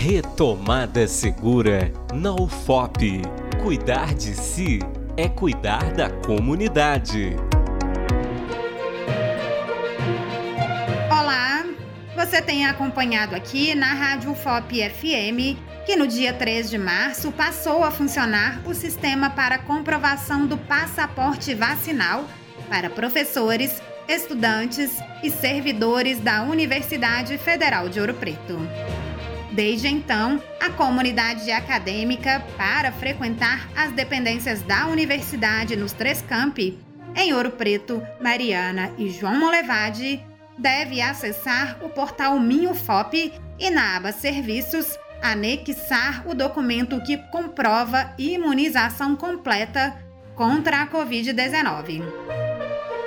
Retomada Segura na UFOP. Cuidar de si é cuidar da comunidade. Olá, você tem acompanhado aqui na Rádio UFOP FM que no dia 3 de março passou a funcionar o sistema para comprovação do passaporte vacinal para professores, estudantes e servidores da Universidade Federal de Ouro Preto. Desde então, a comunidade acadêmica, para frequentar as dependências da universidade nos três campi, em Ouro Preto, Mariana e João Molevade, deve acessar o portal MinUFOP e na aba Serviços, anexar o documento que comprova imunização completa contra a Covid-19.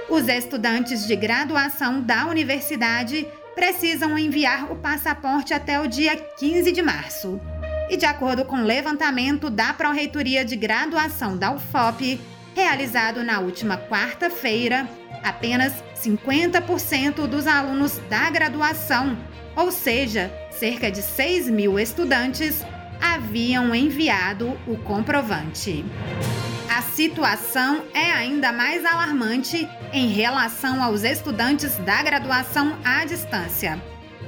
Os estudantes de graduação da universidade precisam enviar o passaporte até o dia 15 de março. E de acordo com o levantamento da Pró-Reitoria de Graduação da UFOP, realizado na última quarta-feira, apenas 50% dos alunos da graduação, ou seja, cerca de 6 mil estudantes, haviam enviado o comprovante. A situação é ainda mais alarmante em relação aos estudantes da graduação à distância.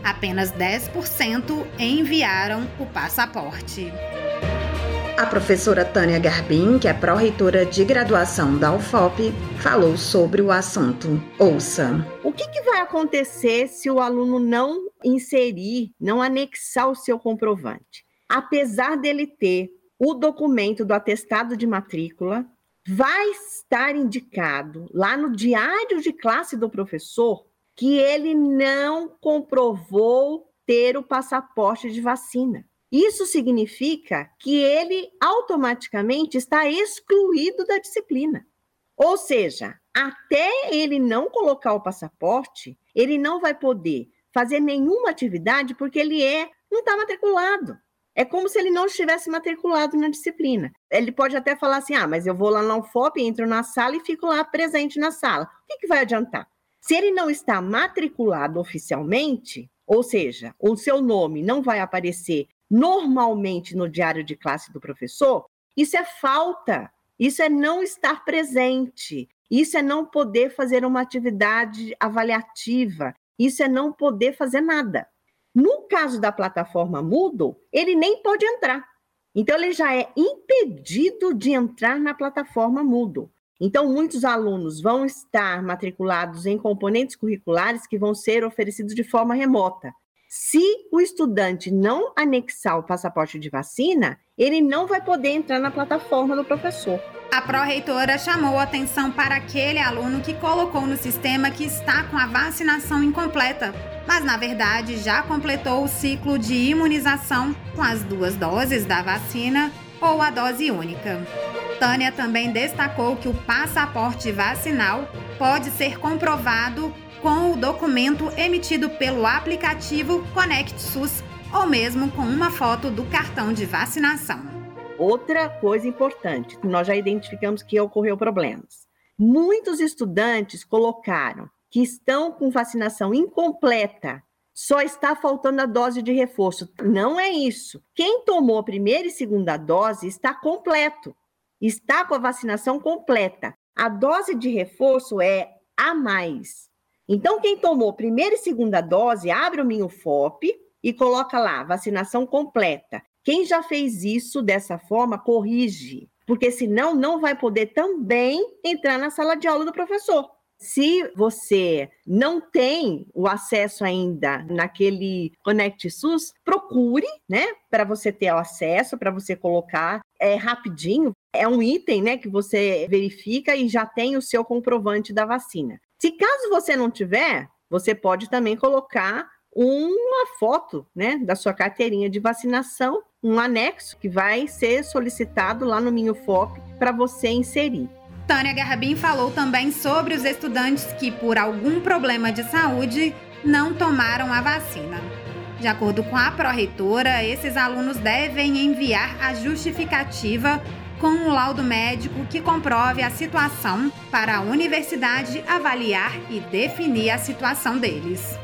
Apenas 10% enviaram o passaporte. A professora Tânia Garbim, que é pró-reitora de graduação da UFOP, falou sobre o assunto. Ouça. O que, que, vai acontecer se o aluno não inserir, não anexar o seu comprovante? Apesar dele ter o documento do atestado de matrícula, vai estar indicado lá no diário de classe do professor que ele não comprovou ter o passaporte de vacina. Isso significa que ele automaticamente está excluído da disciplina. Ou seja, até ele não colocar o passaporte, ele não vai poder fazer nenhuma atividade porque ele é não está matriculado. É como se ele não estivesse matriculado na disciplina. Ele pode até falar assim: ah, mas eu vou lá na UFOP, entro na sala e fico lá presente na sala. O que, que vai adiantar? Se ele não está matriculado oficialmente, ou seja, o seu nome não vai aparecer normalmente no diário de classe do professor, isso é falta, isso é não estar presente, isso é não poder fazer uma atividade avaliativa, isso é não poder fazer nada. No caso da plataforma Moodle, ele nem pode entrar. Então, ele já é impedido de entrar na plataforma Moodle. Então, muitos alunos vão estar matriculados em componentes curriculares que vão ser oferecidos de forma remota. Se o estudante não anexar o passaporte de vacina, ele não vai poder entrar na plataforma do professor. A pró-reitora chamou atenção para aquele aluno que colocou no sistema que está com a vacinação incompleta, mas na verdade já completou o ciclo de imunização com as duas doses da vacina ou a dose única. Tânia também destacou que o passaporte vacinal pode ser comprovado com o documento emitido pelo aplicativo Conect SUS ou mesmo com uma foto do cartão de vacinação. Outra coisa importante, nós já identificamos que ocorreu problemas. Muitos estudantes colocaram que estão com vacinação incompleta, só está faltando a dose de reforço. Não é isso. Quem tomou a primeira e segunda dose está completo, está com a vacinação completa. A dose de reforço é a mais. Então, quem tomou primeira e segunda dose, abre o MinUFOP e coloca lá, vacinação completa. Quem já fez isso dessa forma, corrige, porque senão não vai poder também entrar na sala de aula do professor. Se você não tem o acesso ainda naquele Connect SUS, procure, né, para você ter o acesso, para você colocar, é rapidinho, é um item, né, que você verifica e já tem o seu comprovante da vacina. Se caso você não tiver, você pode também colocar uma foto, né, da sua carteirinha de vacinação, um anexo que vai ser solicitado lá no MinUFOP para você inserir. Tânia Garbim falou também sobre os estudantes que, por algum problema de saúde, não tomaram a vacina. De acordo com a pró-reitora, esses alunos devem enviar a justificativa com um laudo médico que comprove a situação para a universidade avaliar e definir a situação deles.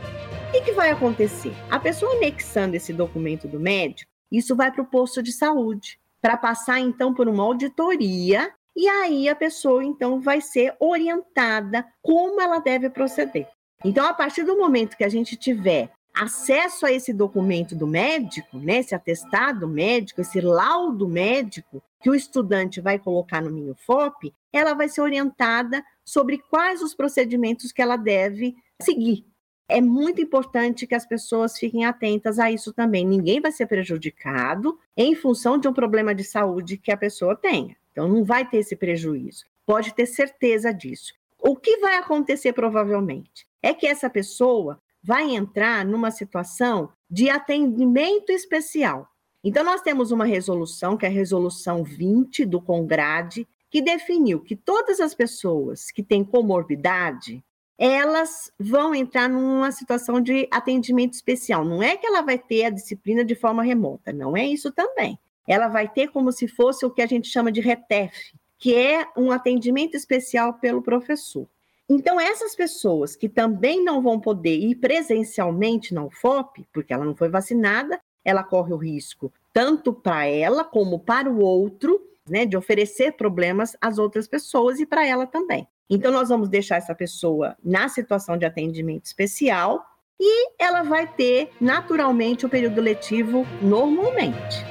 O que, que vai acontecer? A pessoa anexando esse documento do médico, isso vai para o posto de saúde, para passar então por uma auditoria e aí a pessoa então vai ser orientada como ela deve proceder. Então, a partir do momento que a gente tiver acesso a esse documento do médico, né, esse atestado médico, esse laudo médico que o estudante vai colocar no MinUFOP, ela vai ser orientada sobre quais os procedimentos que ela deve seguir. É muito importante que as pessoas fiquem atentas a isso também. Ninguém vai ser prejudicado em função de um problema de saúde que a pessoa tenha. Então, não vai ter esse prejuízo. Pode ter certeza disso. O que vai acontecer provavelmente é que essa pessoa vai entrar numa situação de atendimento especial. Então, nós temos uma resolução, que é a Resolução 20 do Congrade, que definiu que todas as pessoas que têm comorbidade, elas vão entrar numa situação de atendimento especial. Não é que ela vai ter a disciplina de forma remota, não é isso também. Ela vai ter como se fosse o que a gente chama de RETEF, que é um atendimento especial pelo professor. Então, essas pessoas que também não vão poder ir presencialmente na UFOP, porque ela não foi vacinada, ela corre o risco tanto para ela como para o outro, né, de oferecer problemas às outras pessoas e para ela também. Então, nós vamos deixar essa pessoa na situação de atendimento especial e ela vai ter naturalmente o período letivo normalmente.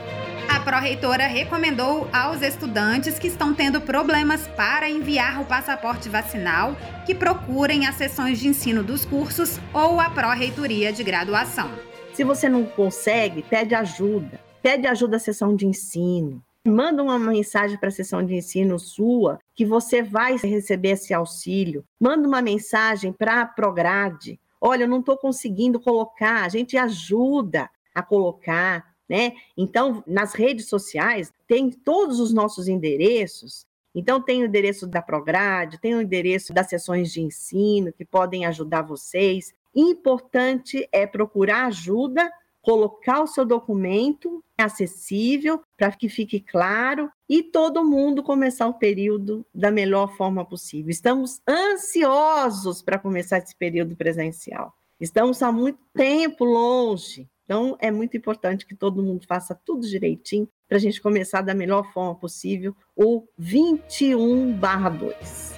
A pró-reitora recomendou aos estudantes que estão tendo problemas para enviar o passaporte vacinal que procurem as sessões de ensino dos cursos ou a pró-reitoria de graduação. Se você não consegue, pede ajuda. Pede ajuda à sessão de ensino. Manda uma mensagem para a sessão de ensino sua que você vai receber esse auxílio. Manda uma mensagem para a Prograde. Olha, eu não estou conseguindo colocar, a gente ajuda a colocar né? Então, nas redes sociais, tem todos os nossos endereços. Então, tem o endereço da Prograde, tem o endereço das sessões de ensino que podem ajudar vocês. Importante é procurar ajuda, colocar o seu documento acessível para que fique claro e todo mundo começar o período da melhor forma possível. Estamos ansiosos para começar esse período presencial. Estamos há muito tempo longe então, é muito importante que todo mundo faça tudo direitinho para a gente começar da melhor forma possível o 21/2.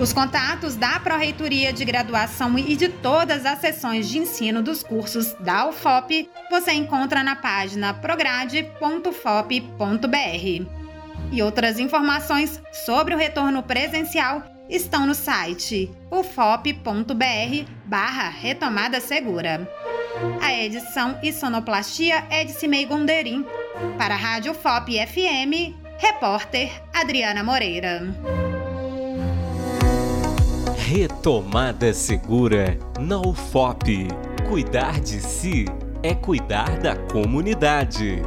Os contatos da Pró-Reitoria de Graduação e de todas as sessões de ensino dos cursos da UFOP você encontra na página prograde.fop.br. E outras informações sobre o retorno presencial estão no site ufop.br barra retomada segura. A edição e sonoplastia é de Cimei Gonderim. Para a Rádio FOP FM, repórter Adriana Moreira. Retomada Segura na UFOP. Cuidar de si é cuidar da comunidade.